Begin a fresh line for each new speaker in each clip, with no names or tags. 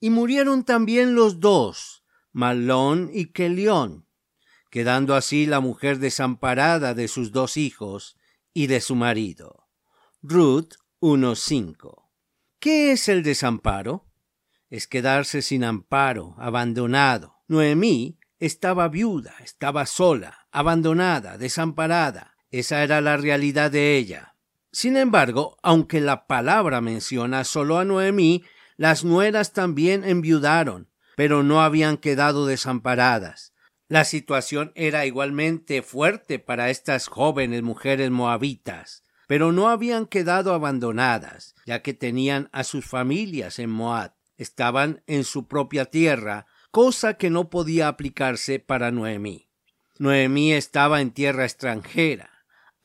Y murieron también los dos, Malón y Kelión, quedando así la mujer desamparada de sus dos hijos y de su marido. Ruth 1.5. ¿Qué es el desamparo? Es quedarse sin amparo, abandonado. Noemí estaba viuda, estaba sola, abandonada, desamparada. Esa era la realidad de ella. Sin embargo, aunque la palabra menciona solo a Noemí, las nueras también enviudaron, pero no habían quedado desamparadas. La situación era igualmente fuerte para estas jóvenes mujeres moabitas, pero no habían quedado abandonadas, ya que tenían a sus familias en Moab. Estaban en su propia tierra, cosa que no podía aplicarse para Noemí. Noemí estaba en tierra extranjera,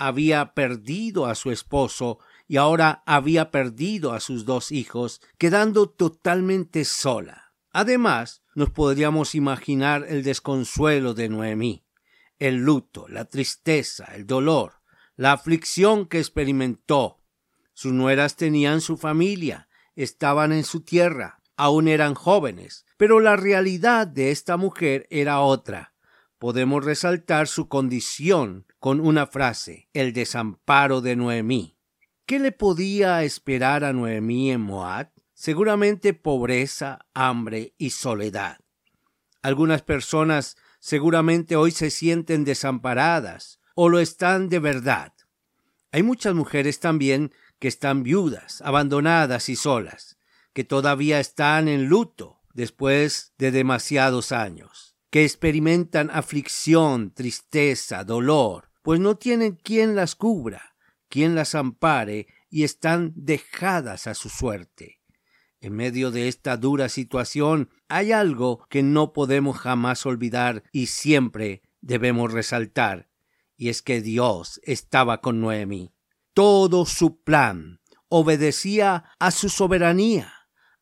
había perdido a su esposo y ahora había perdido a sus dos hijos, quedando totalmente sola. Además, nos podríamos imaginar el desconsuelo de Noemí, el luto, la tristeza, el dolor, la aflicción que experimentó. Sus nueras tenían su familia, estaban en su tierra, aún eran jóvenes, pero la realidad de esta mujer era otra. Podemos resaltar su condición con una frase, el desamparo de Noemí. ¿Qué le podía esperar a Noemí en Moab? Seguramente pobreza, hambre y soledad. Algunas personas seguramente hoy se sienten desamparadas o lo están de verdad. Hay muchas mujeres también que están viudas, abandonadas y solas, que todavía están en luto después de demasiados años, que experimentan aflicción, tristeza, dolor, pues no tienen quien las cubra, quien las ampare y están dejadas a su suerte. En medio de esta dura situación hay algo que no podemos jamás olvidar y siempre debemos resaltar, y es que Dios estaba con Noemi. Todo su plan obedecía a su soberanía,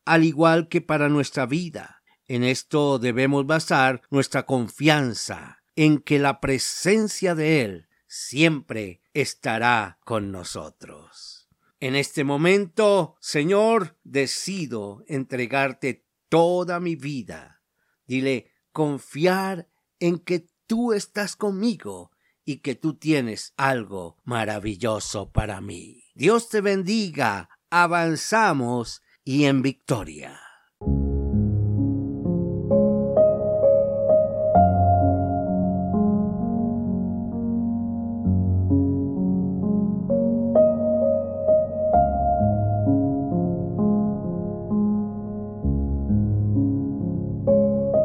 al igual que para nuestra vida. En esto debemos basar nuestra confianza en que la presencia de Él siempre estará con nosotros. En este momento, Señor, decido entregarte toda mi vida. Dile, confiar en que tú estás conmigo y que tú tienes algo maravilloso para mí. Dios te bendiga, avanzamos y en victoria.